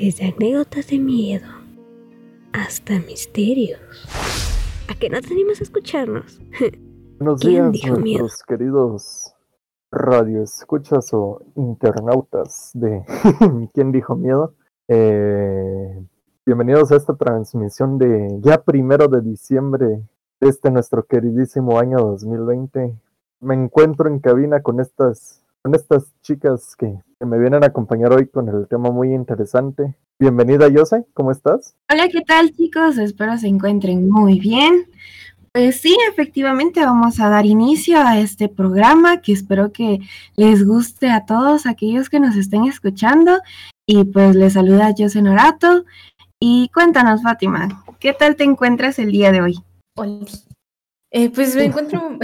Desde anécdotas de miedo hasta misterios. ¿A qué no tenemos a escucharnos? Buenos ¿Quién días, dijo nuestros miedo? queridos radioescuchas o internautas de ¿Quién dijo miedo? Eh, bienvenidos a esta transmisión de ya primero de diciembre de este nuestro queridísimo año 2020. Me encuentro en cabina con estas, con estas chicas que, que me vienen a acompañar hoy con el tema muy interesante. Bienvenida, Yose, ¿cómo estás? Hola, ¿qué tal chicos? Espero se encuentren muy bien. Pues sí, efectivamente vamos a dar inicio a este programa que espero que les guste a todos aquellos que nos estén escuchando. Y pues les saluda Jose Norato. Y cuéntanos, Fátima, ¿qué tal te encuentras el día de hoy? Oli. Eh, pues me encuentro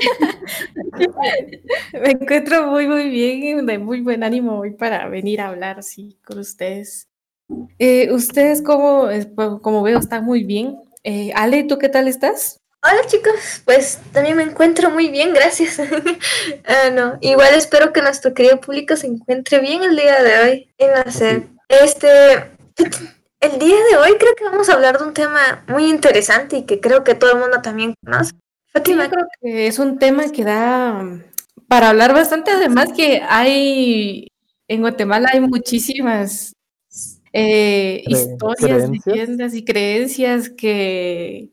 me encuentro muy muy bien, de muy buen ánimo hoy para venir a hablar así con ustedes. Eh, ustedes como, como veo están muy bien. Eh, Ale, ¿tú qué tal estás? Hola chicos, pues también me encuentro muy bien, gracias. Ah, no, igual espero que nuestro querido público se encuentre bien el día de hoy en hacer este el día de hoy creo que vamos a hablar de un tema muy interesante y que creo que todo el mundo también conoce. Sí, yo creo que es un tema que da para hablar bastante, además que hay en Guatemala hay muchísimas eh, historias, creencias. leyendas y creencias que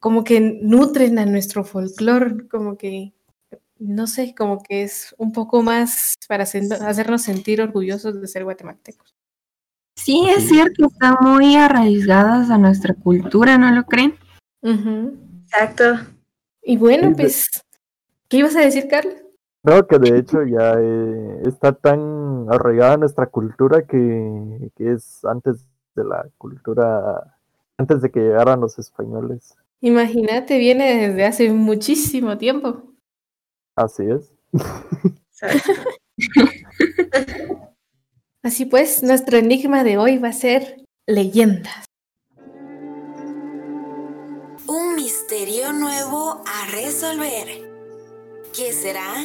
como que nutren a nuestro folclore, como que, no sé, como que es un poco más para hacer- hacernos sentir orgullosos de ser guatemaltecos. Sí, es cierto, están muy arraigadas a nuestra cultura, ¿no lo creen? Ujú. exacto. Y bueno, Sí, de- pues, ¿qué ibas a decir, Carla? Creo que de hecho ya eh, está tan arraigada nuestra cultura que, que es antes de la cultura, antes de que llegaran los españoles. Imagínate, viene desde hace muchísimo tiempo. Así es. Así pues, nuestro enigma de hoy va a ser leyendas. Un misterio nuevo a resolver. ¿Qué será?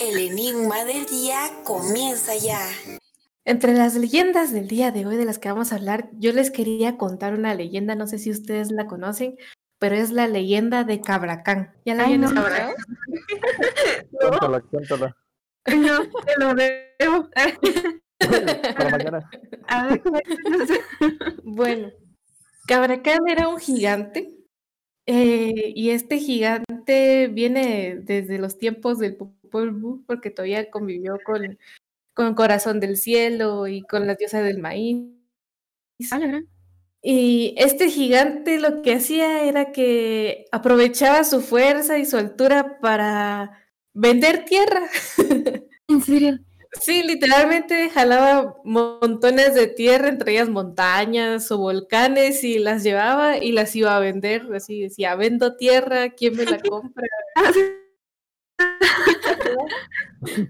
El enigma del día comienza ya. Entre las leyendas del día de hoy de las que vamos a hablar, yo les quería contar una leyenda, no sé si ustedes la conocen, pero es la leyenda de Cabracán. ¿Ya la Ay, habían no. Cuéntala, cuéntala. No, te lo debo. Para mañana. A ver, cuéntanos. Bueno, Cabracán era un gigante eh, y este gigante viene desde los tiempos del Popol Vuh porque todavía convivió con, con Corazón del Cielo y con la diosa del maíz. Ah. Y este gigante lo que hacía era que aprovechaba su fuerza y su altura para vender tierra. ¿En serio? Sí, literalmente jalaba montones de tierra, entre ellas montañas o volcanes, y las llevaba y las iba a vender. Así decía, vendo tierra, ¿quién me la compra?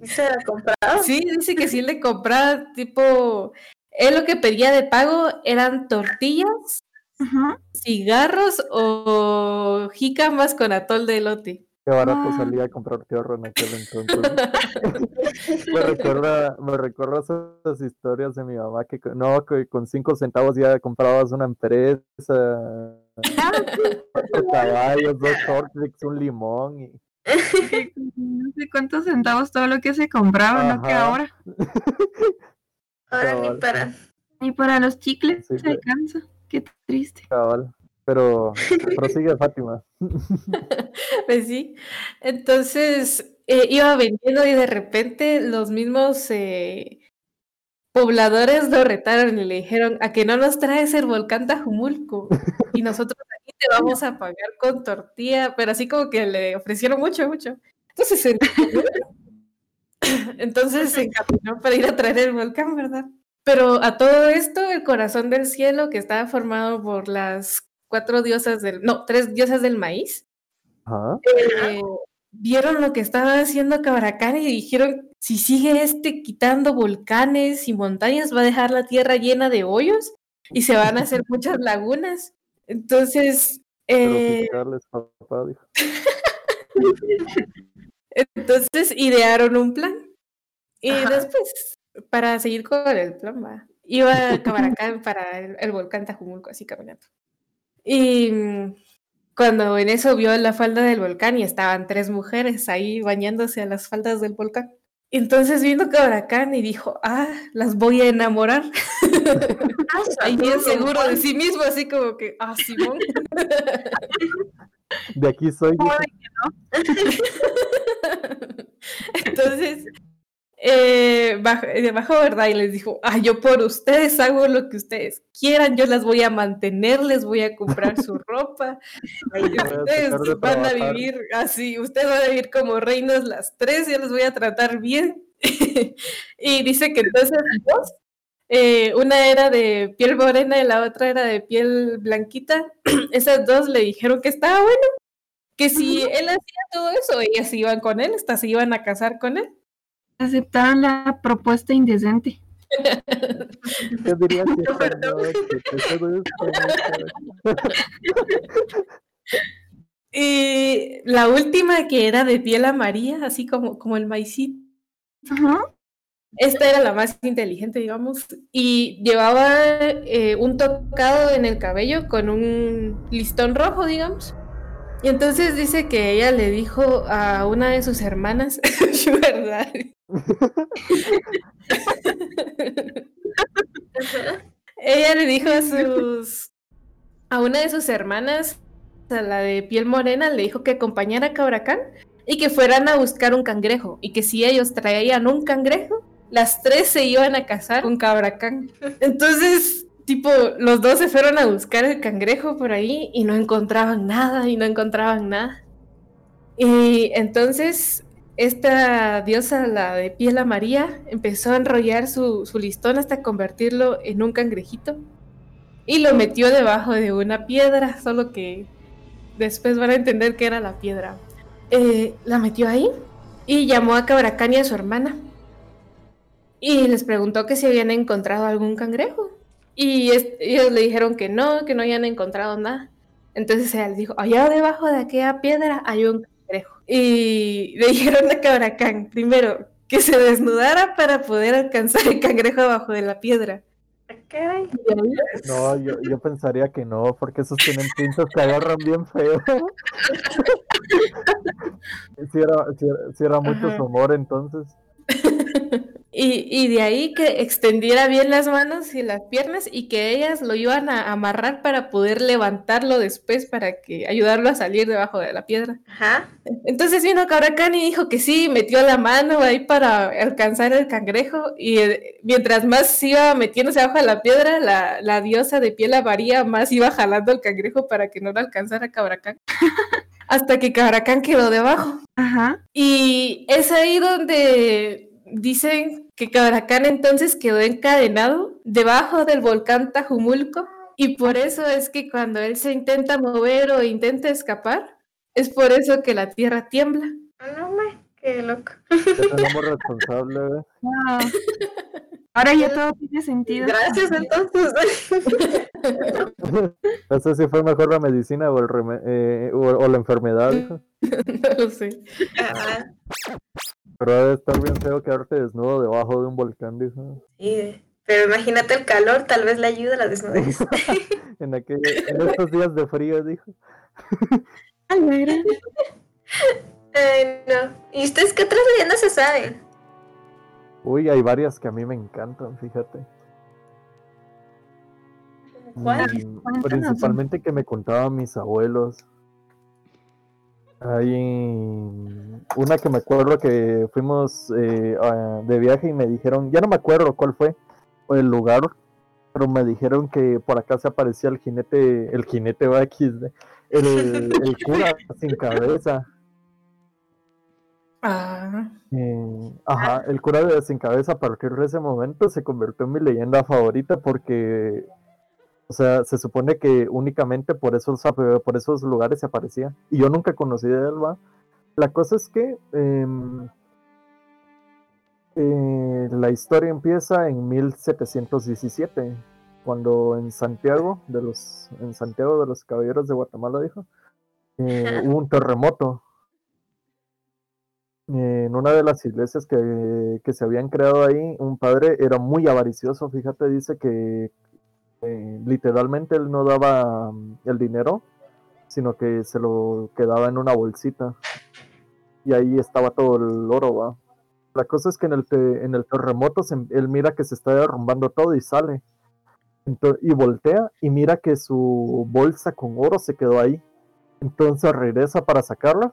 ¿Se la comprado? Sí, dice que sí le compraba, tipo, él lo que pedía de pago eran tortillas, cigarros o jícamas con atol de elote. Qué barato Ah. salía a comprar tierra en aquel entonces. me recuerda, me recuerda esas historias de mi mamá que no, que con cinco centavos ya comprabas una empresa, cuatro caballos, dos Horlicks, un limón y No sé cuántos centavos todo lo que se compraba, ¿no? Que ahora. Ahora ni para. Ni para los chicles Sí, se alcanza. Qué triste. cabal. Pero prosigue Fátima. Pues sí. Entonces eh, iba vendiendo y de repente los mismos eh, pobladores lo retaron y le dijeron a que no nos traes el volcán Tajumulco y nosotros aquí te vamos a pagar con tortilla, pero así como que le ofrecieron mucho, mucho. Entonces se entonces se encaminó para ir a traer el volcán, ¿verdad? Pero a todo esto, el corazón del cielo, que estaba formado por las cuatro diosas del, no, tres diosas del maíz, eh, vieron lo que estaba haciendo Cabracán y dijeron, si sigue este quitando volcanes y montañas, va a dejar la tierra llena de hoyos y se van a hacer muchas lagunas. Entonces, eh, papá, entonces idearon un plan. Y Ajá. después, para seguir con el plan, va. iba a Cabaracán para el, el volcán Tajumulco, así caminando. Y mm, cuando en eso vio la falda del volcán y estaban tres mujeres ahí bañándose a las faldas del volcán. Entonces vino Cabracán y dijo, ah, las voy a enamorar. ahí bien seguro de sí mismo, así como que, ah, Simón. De aquí soy. Entonces, eh, bajó, eh, bajó, ¿verdad? Y les dijo, ah, yo por ustedes hago lo que ustedes quieran, yo las voy a mantener, les voy a comprar su ropa. y ustedes van a vivir así, ustedes van a vivir como reinas las tres, yo les voy a tratar bien. y dice que entonces dos, eh, una era de piel morena y la otra era de piel blanquita, esas dos le dijeron que estaba bueno, que si él hacía todo eso, ellas se iban con él, hasta se iban a casar con él aceptaron la propuesta indecente. Yo diría que y la última que era de piel amarilla, así como, como el maicito. Esta era la más inteligente, digamos, y llevaba eh, un tocado en el cabello con un listón rojo, digamos. Y entonces dice que ella le dijo a una de sus hermanas, ¿verdad? ella le dijo a sus a una de sus hermanas, a la de piel morena, le dijo que acompañara a Cabracán y que fueran a buscar un cangrejo y que si ellos traían un cangrejo, las tres se iban a casar con Cabracán. Entonces tipo, los dos se fueron a buscar el cangrejo por ahí y no encontraban nada y no encontraban nada. Y entonces esta diosa, la de piel amarilla, empezó a enrollar su, listón hasta convertirlo en un cangrejito y lo metió debajo de una piedra, solo que después van a entender que era la piedra. Eh, la metió ahí y llamó a Cabracán y a su hermana y les preguntó que si habían encontrado algún cangrejo. Y ellos le dijeron que no, que no habían encontrado nada. Entonces él dijo, allá debajo de aquella piedra hay un cangrejo. Y le dijeron a Cabracán, primero, que se desnudara para poder alcanzar el cangrejo abajo de la piedra. No, yo, yo pensaría que no, porque esos tienen pinzas que agarran bien feo. si era, si era, mucho su humor entonces. Y, de ahí que extendiera bien las manos y las piernas y que ellas lo iban a amarrar para poder levantarlo después para que ayudarlo a salir debajo de la piedra. Ajá. Entonces vino Cabracán y dijo que sí, metió la mano ahí para alcanzar el cangrejo y eh, mientras más iba metiéndose abajo de la piedra, la, la diosa de piel avaría más iba jalando el cangrejo para que no lo alcanzara Cabracán. Hasta que Cabracán quedó debajo. Ajá. Y es ahí donde dicen que Cabracán entonces quedó encadenado debajo del volcán Tajumulco y por eso es que cuando él se intenta mover o intenta escapar, es por eso que la tierra tiembla. Ah, no, me, qué loco. Tenemos responsable. Ah. Ahora ya todo tiene sentido. Gracias entonces. No sé si fue mejor la medicina o, el eh, o, la enfermedad. no lo sé. Pero debe estar bien feo quedarte desnudo debajo de un volcán, dijo. Sí, pero imagínate el calor, tal vez le ayuda a la desnudez. en, en estos días de frío, dijo. Ay, no. ¿Y ustedes qué otras leyendas se saben? Uy, hay varias que a mí me encantan, fíjate. Mm, principalmente que me contaban mis abuelos. Hay una que me acuerdo que fuimos eh, de viaje y me dijeron, ya no me acuerdo cuál fue el lugar, pero me dijeron que por acá se aparecía el jinete, el jinete XD, el, el cura sin cabeza. Ah. Eh, ajá, el cura de sin cabeza a partir de ese momento se convirtió en mi leyenda favorita porque o sea, se supone que únicamente por esos, por esos lugares se aparecía. Y yo nunca conocí de él, ¿va? La cosa es que em, eh, la historia empieza en 1717, cuando en Santiago de los, en Santiago de los Caballeros de Guatemala, dijo, eh, hubo un terremoto. en una de las iglesias que, que se habían creado ahí, un padre era muy avaricioso, fíjate, dice que eh, literalmente él no daba mm, el dinero, sino que se lo quedaba en una bolsita. Y ahí estaba todo el oro, ¿va? La cosa es que en el, te- en el terremoto se- él mira que se está derrumbando todo y sale. Y voltea y mira que su bolsa con oro se quedó ahí. Entonces regresa para sacarla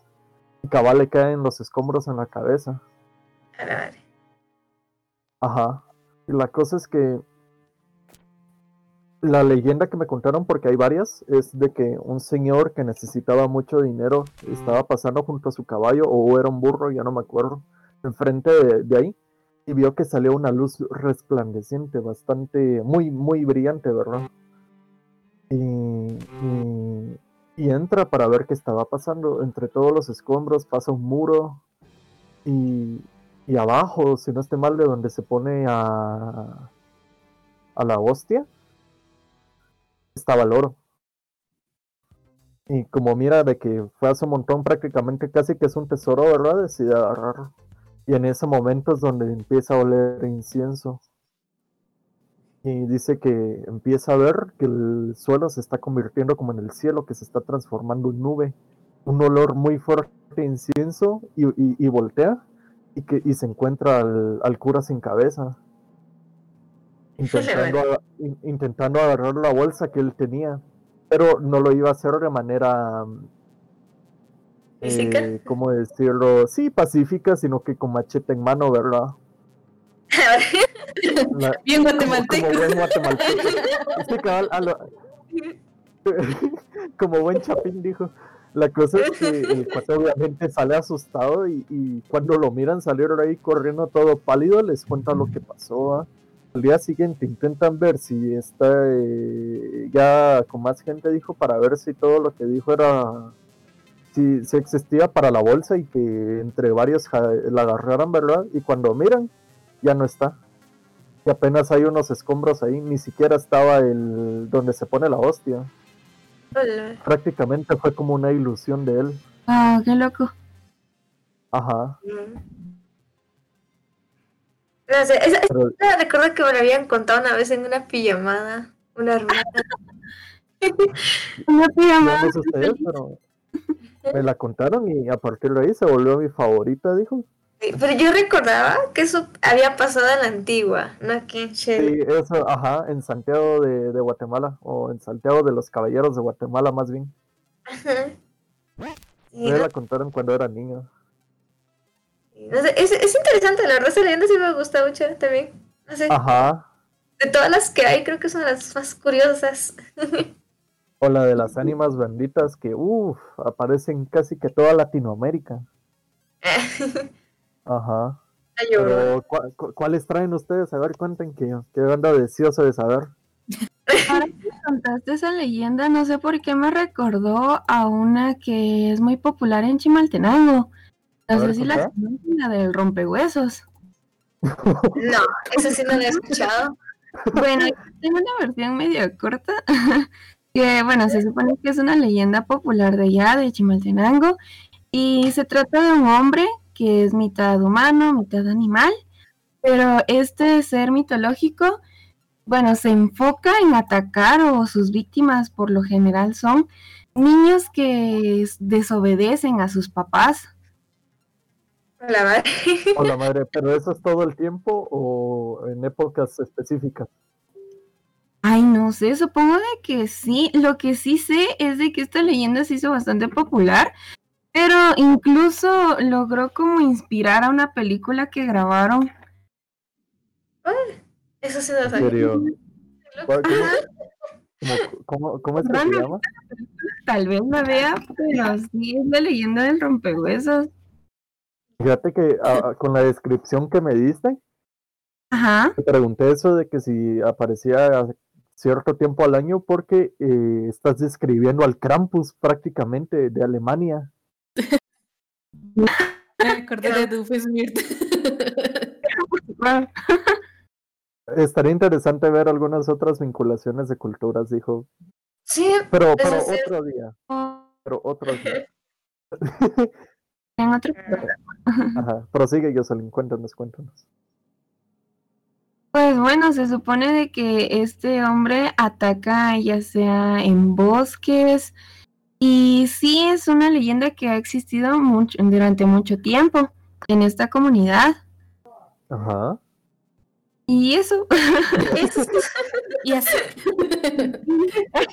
y cabal le caen los escombros en la cabeza. Ajá. Y la cosa es que la leyenda que me contaron, porque hay varias, es de que un señor que necesitaba mucho dinero estaba pasando junto a su caballo, o era un burro, ya no me acuerdo, enfrente de, ahí, y vio que salió una luz resplandeciente, bastante, muy, muy brillante, ¿verdad? Y, y- y entra para ver qué estaba pasando. Entre todos los escombros pasa un muro y, y abajo, si no esté mal, de donde se pone a, a la hostia, estaba el oro. Y como mira de que fue hace un montón, prácticamente casi que es un tesoro, ¿verdad? Decide agarrarlo. Y en ese momento es donde empieza a oler incienso. Y dice que empieza a ver que el suelo se está convirtiendo como en el cielo, que se está transformando en nube. Un olor muy fuerte incienso y, y- y voltea y, que, y se encuentra al, al cura sin cabeza. Intentando, intentando agarrar la bolsa que él tenía, pero no lo iba a hacer de manera, mm, ¿Física? eh, ¿cómo decirlo? Sí, pacífica, sino que con machete en mano, ¿verdad? La- Bien como, guatemalteco. como buen guatemalteco. Es que cabal, a lo- como buen chapín dijo. La cosa es que el cuate obviamente sale asustado y, y cuando lo miran salir ahí corriendo todo pálido, les cuenta lo que pasó. ¿va? Al día siguiente intentan ver si está eh, ya con más gente, dijo, para ver si todo lo que dijo era, si, si existía para la bolsa y que entre varios ja- la agarraran, ¿verdad? Y cuando miran, ya no está. Y apenas hay unos escombros ahí, ni siquiera estaba el donde se pone la hostia. Hola. Prácticamente fue como una ilusión de él. Wow, qué loco. Ajá. Mm. No sé, esa, Pero esa recuerdo que me lo habían contado una vez en una pijamada. Una hermana. Una pijamada. no sé ustedes, pero me la contaron y a partir de ahí se volvió mi favorita, dijo. Sí, Pero yo recordaba que eso había pasado en la antigua, no aquí en Shell. Sí, eso, ajá, en Santiago de, de Guatemala, o en Santiago de los Caballeros de Guatemala más bien. Ajá. Sí, Me no, la contaron cuando era niño. No sé, es, es interesante, la verdad, esa leyenda sí me gusta mucho también. No sé, Ajá. de todas las que hay, creo que son las más curiosas. O la de las ánimas benditas que, uff, aparecen casi que toda Latinoamérica. Ajá. Pero, ¿cu- cu- ¿cuáles traen ustedes? A ver, cuenten que, que ando deseoso de saber. Ahora que contaste esa leyenda, no sé por qué me recordó a una que es muy popular en Chimaltenango. No sé si la la del rompehuesos. No, eso sí no lo he escuchado. Bueno, tengo una versión medio corta, que bueno, se supone que es una leyenda popular de allá, de Chimaltenango, y se trata de un hombre que es mitad humano, mitad animal, pero este ser mitológico, bueno, se enfoca en atacar o sus víctimas por lo general son niños que desobedecen a sus papás. La madre. O la madre, pero eso es todo el tiempo o en épocas específicas. Ay, no sé, supongo de que sí. Lo que sí sé es de que esta leyenda se hizo bastante popular, pero incluso logró como inspirar a una película que grabaron. Eso sí lo En sabía. serio. ¿Cuál- ¿Cómo, cómo, cómo- cómo es que se llama? Tal vez la vea, pero sí es la leyenda del rompehuesos. Fíjate que con la descripción que me diste, Ajá. te pregunté eso de que si aparecía cierto tiempo al año porque eh, estás describiendo al Krampus prácticamente de Alemania. Me acordé de Doofenshmirtz. Estaría interesante ver algunas otras vinculaciones de culturas, dijo. Sí, Pero, pero otro día, pero otro día. En otro Ajá, prosigue Jocelyn, cuéntanos, cuéntanos. Pues bueno, se supone de que este hombre ataca ya sea en bosques y sí es una leyenda que ha existido mucho, durante mucho tiempo en esta comunidad. Ajá. Y eso, Y así.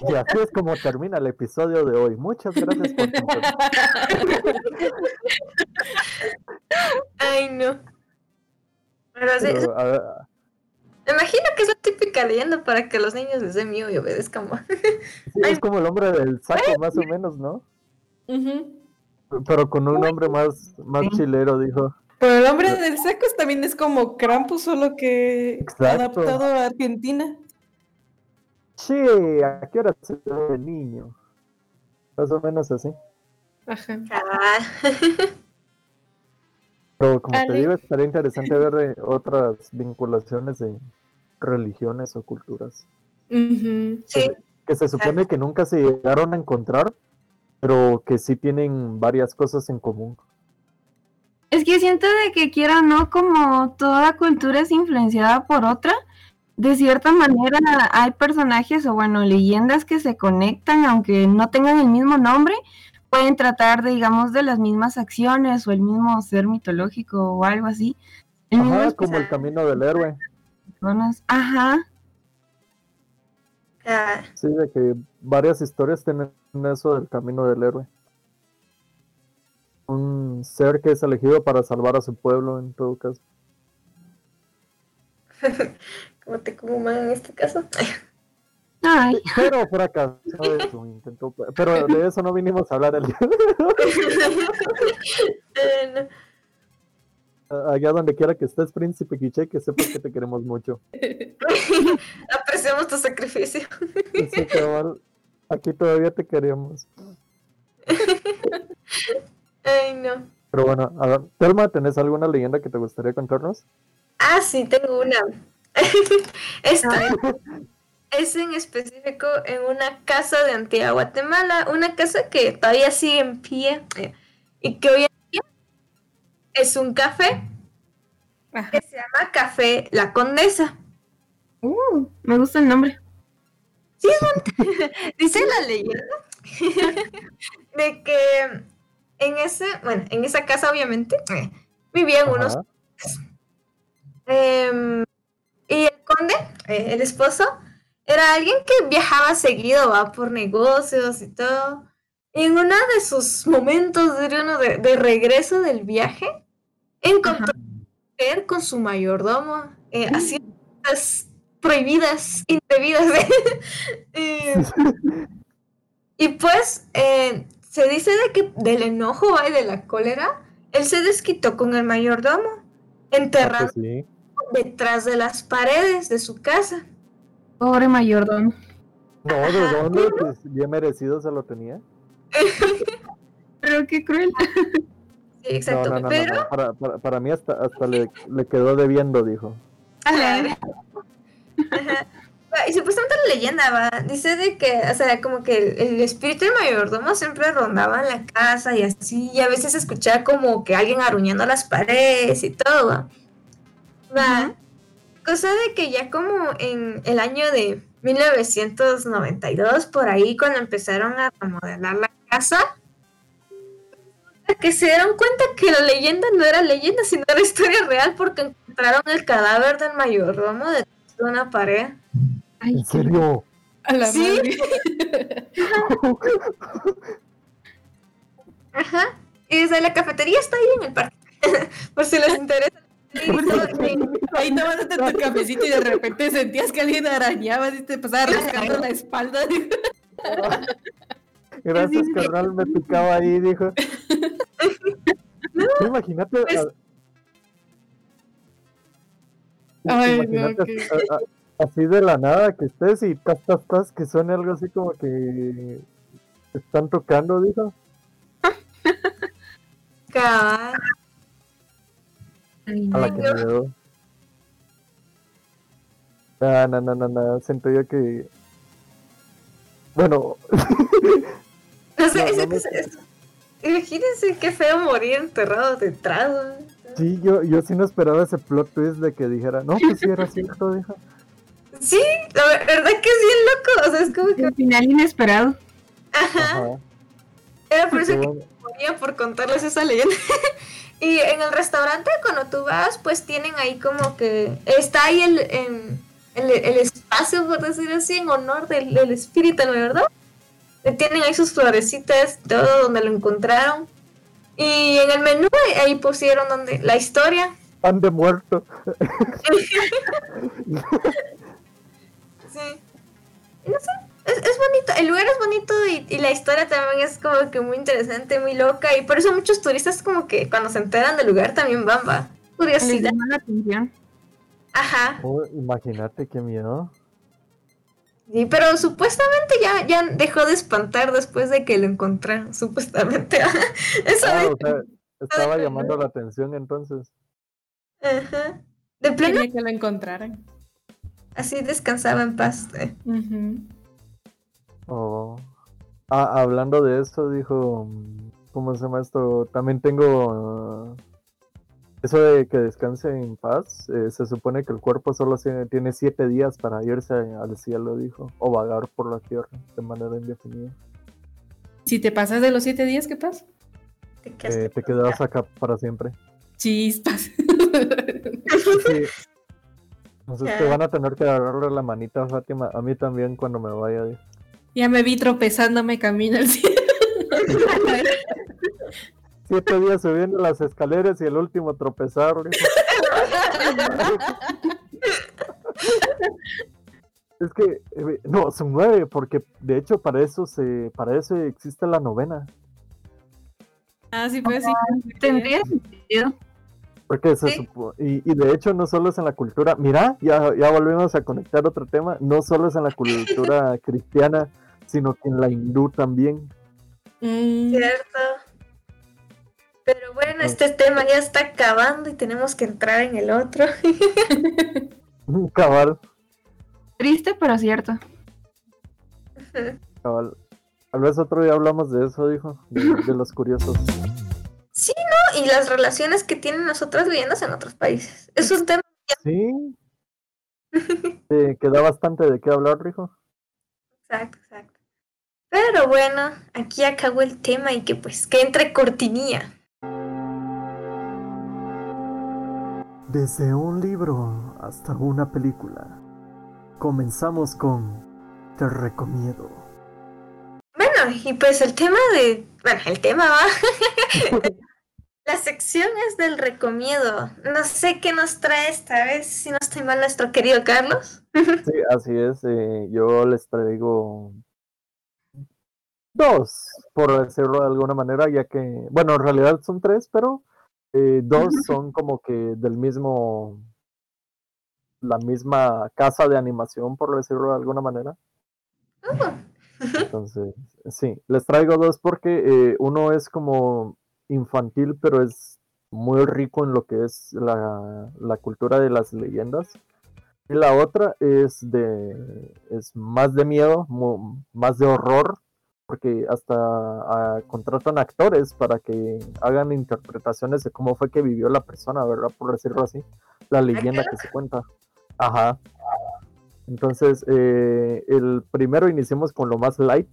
Y así es como termina el episodio de hoy. Muchas gracias por tu Ay, no. Pero Pero, a ver, me imagino que es la típica leyenda para que los niños les den miedo y obedezcan. sí, es como el hombre del saco, más o menos, ¿no? Pero con un nombre más, más chilero, dijo. Pero el hombre del saco también es como Krampus, solo que Exacto. adaptado a Argentina. Che, ¿a qué hora se ve el niño? Más o menos así. Ajá. Ah, Pero como te digo, estaría interesante ver eh, otras vinculaciones de religiones o culturas. Sí, Que se supone que nunca se llegaron a encontrar, pero que sí tienen varias cosas en común. Es que siento de que quiera o no, como toda cultura es influenciada por otra, de cierta manera hay personajes o bueno, leyendas que se conectan, aunque no tengan el mismo nombre, pueden tratar de, digamos, de las mismas acciones o el mismo ser mitológico o algo así. El mismo Ajá, como el camino del héroe. personas. Ajá. ah, Sí, de que varias historias tienen eso del camino del héroe. Un ser que es elegido para salvar a su pueblo, en todo caso. como te como en este caso. Ay, Pero fracasó en su intento. Pero de eso no vinimos a hablar el día. Eh, no. Allá donde quiera que estés, príncipe Quiche, que sepas que te queremos mucho. Apreciamos tu sacrificio. Sí, cabal, aquí todavía te queremos. Ay, no. Pero bueno, a ver, Telma, ¿tenés alguna leyenda que te gustaría contarnos? Ah, sí, tengo una. Esta es en específico en una casa de Antigua Guatemala, una casa que todavía sigue en pie eh, y que hoy en día es un café Ajá. que se llama Café La Condesa. uh, me gusta el nombre. Dice la leyenda de que en ese, bueno, en esa casa obviamente eh, vivían unos Ajá. Em, y el conde, eh, el esposo, era alguien que viajaba seguido, va por negocios y todo. Y en uno de sus momentos, diría uno, de, de regreso del viaje, encontró a mujer con su mayordomo, eh, haciendo cosas prohibidas, indebidas. Eh, y pues eh, se dice de que del enojo y de la cólera, él se desquitó con el mayordomo, Ah, enterrando pues sí. detrás de las paredes de su casa. Pobre mayordomo. No, ¿de dónde? Pues bien merecido se lo tenía. Pero qué cruel. Sí, exacto. no, no, no, no, Pero no. Para, para, para mí hasta, hasta le, le quedó debiendo, dijo. Ajá. Ajá. Y supuestamente la leyenda va, dice de que, o sea, como que el, el espíritu del mayordomo siempre rondaba en la casa y así, y a veces escuchaba como que alguien aruñando las paredes y todo. Va. Cosa de que ya como en el año de 1992, por ahí, cuando empezaron a remodelar la casa, que se dieron cuenta que la leyenda no era leyenda, sino era historia real, porque encontraron el cadáver del mayordomo detrás de una pared. Ay, ¿En serio? A la Sí. madre. Ajá. Y desde la cafetería está ahí en el parque. Por si les interesa. Ahí tomándote tu cafecito y de repente sentías que alguien arañaba y te pasaba rascando la espalda. Gracias, carnal, me picaba ahí, dijo. Imagínate. pues- a- Ay, no, imagínate a- así de la nada que estés y tas, tas, tas, que suene algo así como que te están tocando, dijo. Cabal. A la no. que me dio. No, no, no, no, no. Siento yo que. Bueno, No sé, No, es, no me- es- es- Imagínense qué feo morir enterrado detrás. ¿no? Sí, yo, yo sí no esperaba ese plot twist de que dijera, no, pues sí era cierto, dijo. Sí, la ver- verdad que es bien loco. O sea, es como que. El final inesperado. Ajá. Ajá. Era por eso que moría por contarles esa leyenda. y en el restaurante, cuando tú vas, pues tienen ahí como que. Está ahí el, en- el, el espacio, por decir así, en honor del, del espíritu, ¿no verdad? Eh, Tienen ahí sus florecitas, todo donde lo encontraron. Y en el menú ahí- ahí pusieron donde la historia. Pan de muerto. Sí. Y no sé, es, es bonito, el lugar es bonito y, y la historia también es como que muy interesante, muy loca. Y por eso muchos turistas como que cuando se enteran del lugar también van, va. Curiosidad. llama la atención. Ajá. Oh, imagínate qué miedo. Sí, pero supuestamente ya, ya dejó de espantar después de que lo encontraron, supuestamente. Eso Ah, de- o sea, estaba llamando la atención entonces. Ajá. De pleno, Quería que lo encontraran. Así descansaba en paz. eh. Oh. Ah, hablando de eso, dijo, mm, ¿cómo se llama esto? También tengo eso de que descanse en paz. eh, se supone que el cuerpo solo tiene siete días para irse al cielo, dijo, o vagar por la tierra de manera indefinida. Si te pasas de los siete días, ¿qué pasa? Te Eh, te quedas acá para siempre. Chispas. Sí. Entonces te van a tener que agarrarle la manita a Fátima, a mí también cuando me vaya. ya me vi tropezándome camino al cielo. Siete días subiendo las escaleras y el último tropezar. Es que, eh, no, son nueve, porque de hecho para eso se, para eso existe la novena. Ah, sí, pues sí. Tendría sentido. Porque se Sí. supo- y, y de hecho no solo es en la cultura, mira, ya, ya volvemos a conectar otro tema, no solo es en la cultura cristiana, sino que en la hindú también. Mm, Cierto. Pero bueno, este tema ya está acabando y tenemos que entrar en el otro. Cabal, Triste, pero cierto. cabal. Tal vez otro día hablamos de eso, dijo, de, de los curiosos. Sí. Y las relaciones que tienen las otras leyendas en otros países. Es un tema. Sí. Eh, queda bastante de qué hablar, dijo. Exacto, exacto. Pero bueno, aquí acabó el tema y que pues que entre cortinilla. Desde un libro hasta una película. Comenzamos con Te recomiendo. Bueno, y pues el tema de. Bueno, el tema va. La sección es del recomiendo. No sé qué nos trae esta vez, si no estoy mal, nuestro querido Carlos. Sí, así es. eh, yo les traigo dos, por decirlo de alguna manera, ya que, bueno, en realidad son tres, pero eh, dos son como que del mismo, la misma casa de animación, por decirlo de alguna manera. Oh, Entonces, sí, les traigo dos porque eh, uno es como infantil, pero es muy rico en lo que es la, la cultura de las leyendas. Y la otra es de es más de miedo, más de horror, porque hasta ah, contratan actores para que hagan interpretaciones de cómo fue que vivió la persona, ¿verdad? Por decirlo así, la leyenda que se cuenta. Ajá. Entonces, eh, el primero iniciemos con lo más light.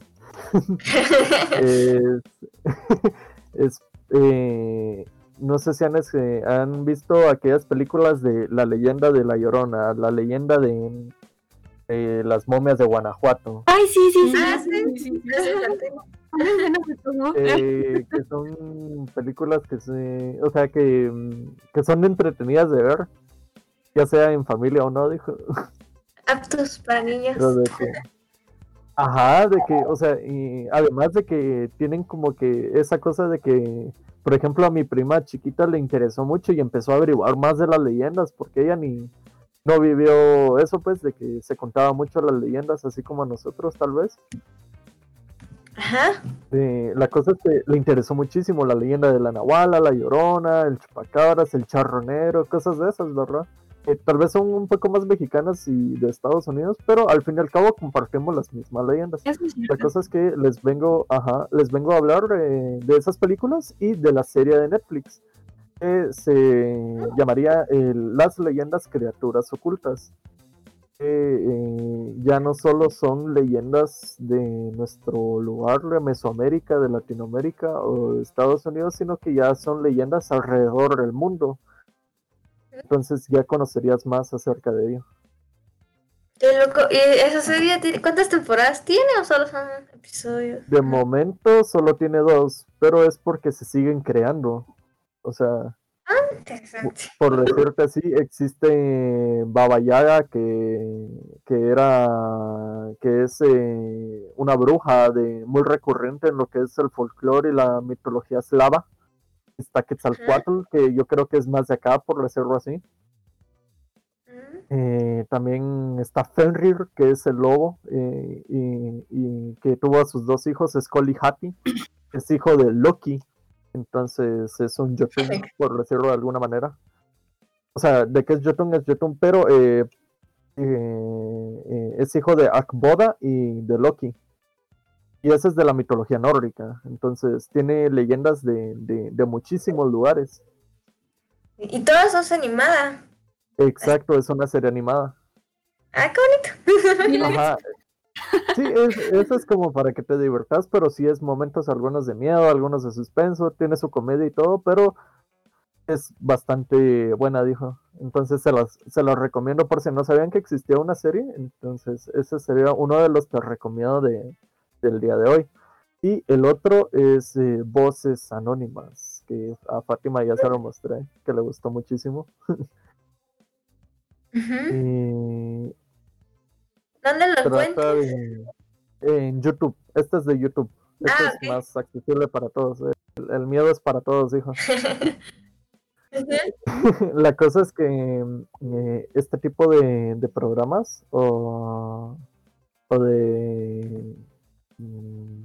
es, es, eh, no sé si han, este, han visto aquellas películas de La leyenda de La Llorona, la leyenda de eh, las momias de Guanajuato, Ay, sí, sí, sí. Ah, eh, que son películas que se, o sea, que, que son entretenidas de ver, ya sea en familia o no, dijo. Aptos para niños. De que, ajá, de que, o sea, y además de que tienen como que esa cosa de que, por ejemplo, a mi prima chiquita le interesó mucho y empezó a averiguar más de las leyendas, porque ella ni no vivió eso, pues, de que se contaba mucho las leyendas, así como a nosotros, tal vez. Ajá. Eh, la cosa es que le interesó muchísimo la leyenda de la Nahuala, la Llorona, el Chupacabras, el Charronero, cosas de esas, ¿verdad? Eh, tal vez son un poco más mexicanas y de Estados Unidos, pero al fin y al cabo compartimos las mismas leyendas. La cosa es que les vengo, ajá, les vengo a hablar eh, de esas películas y de la serie de Netflix que se llamaría el Las leyendas criaturas ocultas. Eh, ya no solo son leyendas de nuestro lugar de Mesoamérica, de Latinoamérica o de Estados Unidos, sino que ya son leyendas alrededor del mundo. Entonces ya conocerías más acerca de ello. Qué loco. ¿Y esa serie cuántas temporadas tiene o solo son episodios? De momento solo tiene dos, pero es porque se siguen creando. O sea, Interesante. por decirte así, existe Baba Yaga que, que era que es eh, una bruja de muy recurrente en lo que es el folclore y la mitología eslava. Está Quetzalcoatl, que yo creo que es más de acá, por decirlo así. Mm, Eh, también está Fenrir, que es el lobo, eh, y, y que tuvo a sus dos hijos, Skoll y Hati, es hijo de Loki, entonces es un Jotun, por decirlo de alguna manera. O sea, de que es Jotun, es Jotun, pero eh, eh, es hijo de Akboda y de Loki. Y ese es de la mitología nórdica, entonces tiene leyendas de, de- de muchísimos lugares. Y y todas son animadas. Exacto, es una serie animada. Ah, qué bonito. Ajá. Sí, es, eso es como para que te divertas, pero sí es momentos algunos de miedo, algunos de suspenso, tiene su comedia y todo, pero es bastante buena, dijo. Entonces se las, se las recomiendo por si no sabían que existía una serie, entonces ese sería uno de los que recomiendo de, del día de hoy. Y el otro es eh, Voces Anónimas, que a Fátima ya se lo mostré, que le gustó muchísimo. Y ¿Dónde lo encuentras? de en YouTube. Este es de YouTube. Este Ah, es más accesible para todos. El, el miedo es para todos. Ujú. La cosa es que eh, este tipo de, de programas o, o de,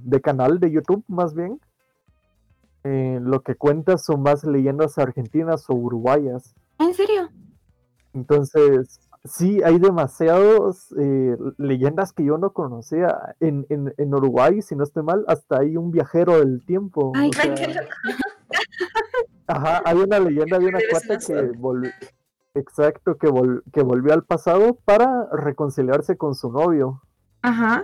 de canal de YouTube más bien, eh, lo que cuenta son más leyendas argentinas o uruguayas. ¿En serio? Entonces, sí, hay demasiados eh, leyendas que yo no conocía. En, en, en Uruguay, si no estoy mal, hasta hay un viajero del tiempo. Ay, o Ay, qué sea, loco. ajá, hay una leyenda de una cuata que volvió, exacto, que, vol- que volvió al pasado para reconciliarse con su novio. Ajá.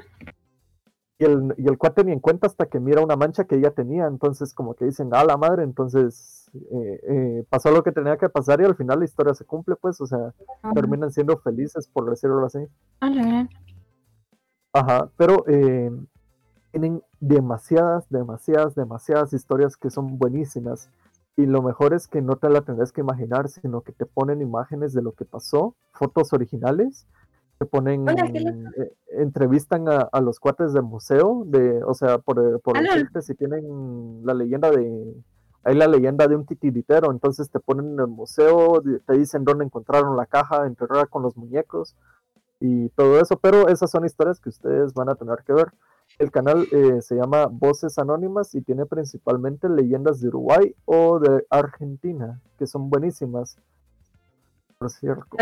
Y el, y el cuate ni en cuenta hasta que mira una mancha que ella tenía. Entonces, como que dicen, ah, la madre, entonces eh, eh, pasó lo que tenía que pasar y al final la historia se cumple, pues, o sea, terminan siendo felices, por decirlo así. A la gran. Ajá, pero eh, tienen demasiadas, demasiadas, demasiadas historias que son buenísimas. Y lo mejor es que no te la tendrás que imaginar, sino que te ponen imágenes de lo que pasó, fotos originales, ponen, Hola, eh, entrevistan a, a los cuates del museo, de, o sea, por, eh, por decirte si tienen la leyenda de, hay la leyenda de un titiritero, entonces te ponen en el museo, te dicen dónde encontraron la caja enterrada con los muñecos y todo eso, pero esas son historias que ustedes van a tener que ver. El canal eh, se llama Voces Anónimas y tiene principalmente leyendas de Uruguay o de Argentina, que son buenísimas. Por cierto.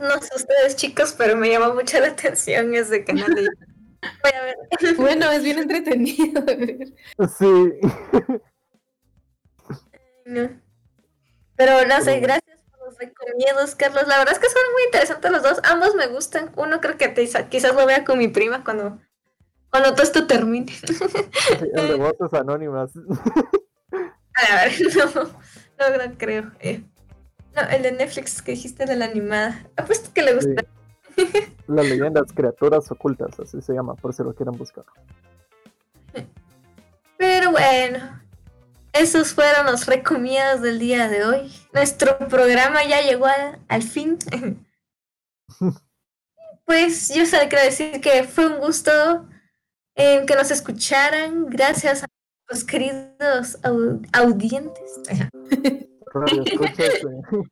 No sé ustedes, chicos, pero me llama mucho la atención ese canal de YouTube. Voy a ver. Bueno, es bien entretenido. de ver. Sí, No. Pero no sé, Pero- gracias por los recomiendos, Carlos. La verdad es que son muy interesantes los dos. Ambos me gustan. Uno creo que te- quizás lo vea con mi prima cuando, cuando todo esto termine. el de Voces Anónimas. A ver, no, no, no creo. eh. No, el de Netflix que dijiste de la animada. Apuesto que le gusta. Sí. Las leyendas, criaturas ocultas, así se llama, por si lo quieren buscar. Pero bueno, esos fueron los recomiendos del día de hoy. Nuestro programa ya llegó al fin. Pues yo solo quiero decir que fue un gusto eh, que nos escucharan. Gracias a los queridos au- audientes. Radio escuchas, eh,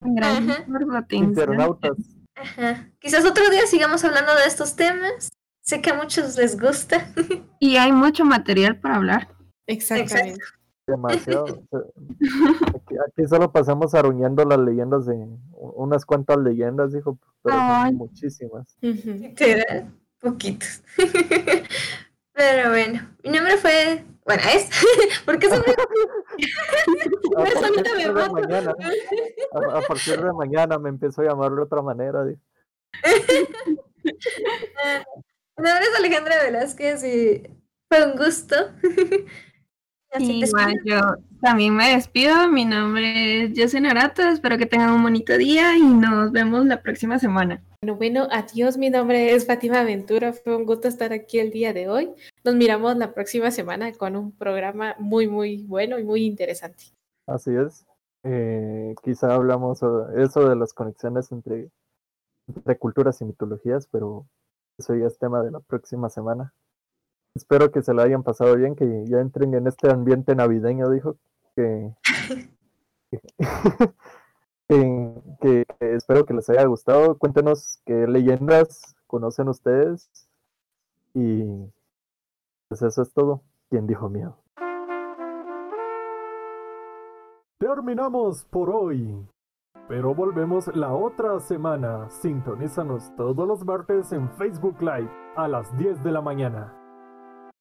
Gracias Ajá. por su atención. internautas. Ajá. Quizás otro día sigamos hablando de estos temas. Sé que a muchos les gusta. Y hay mucho material para hablar. Exactamente. Demasiado. aquí, aquí, solo pasamos aruñando las leyendas de unas cuantas leyendas, dijo, pero son muchísimas. Literal, poquitos. pero bueno, mi nombre fue. Bueno, es. porque son a, partir de mañana, a, partir de mañana me empezó a llamar de otra manera. Mi nombre es Alejandra Velázquez y fue un gusto. Igual yo también me despido. Mi nombre es José Narato. Espero que tengan un bonito día y nos vemos la próxima semana. Bueno, bueno, adiós. Mi nombre es Fátima Ventura. Fue un gusto estar aquí el día de hoy. Nos miramos la próxima semana con un programa muy, muy bueno y muy interesante. Así es. Eh, quizá hablamos eso de las conexiones entre, culturas y mitologías, pero eso ya es tema de la próxima semana. Espero que se lo hayan pasado bien, que ya entren en este ambiente navideño, dijo. Que, que, espero que les haya gustado. Cuéntenos qué leyendas conocen ustedes. Y pues eso es todo. ¿Quién dijo miedo? Terminamos por hoy. Pero volvemos la otra semana. Sintonízanos todos los martes en Facebook Live a las 10 de la mañana.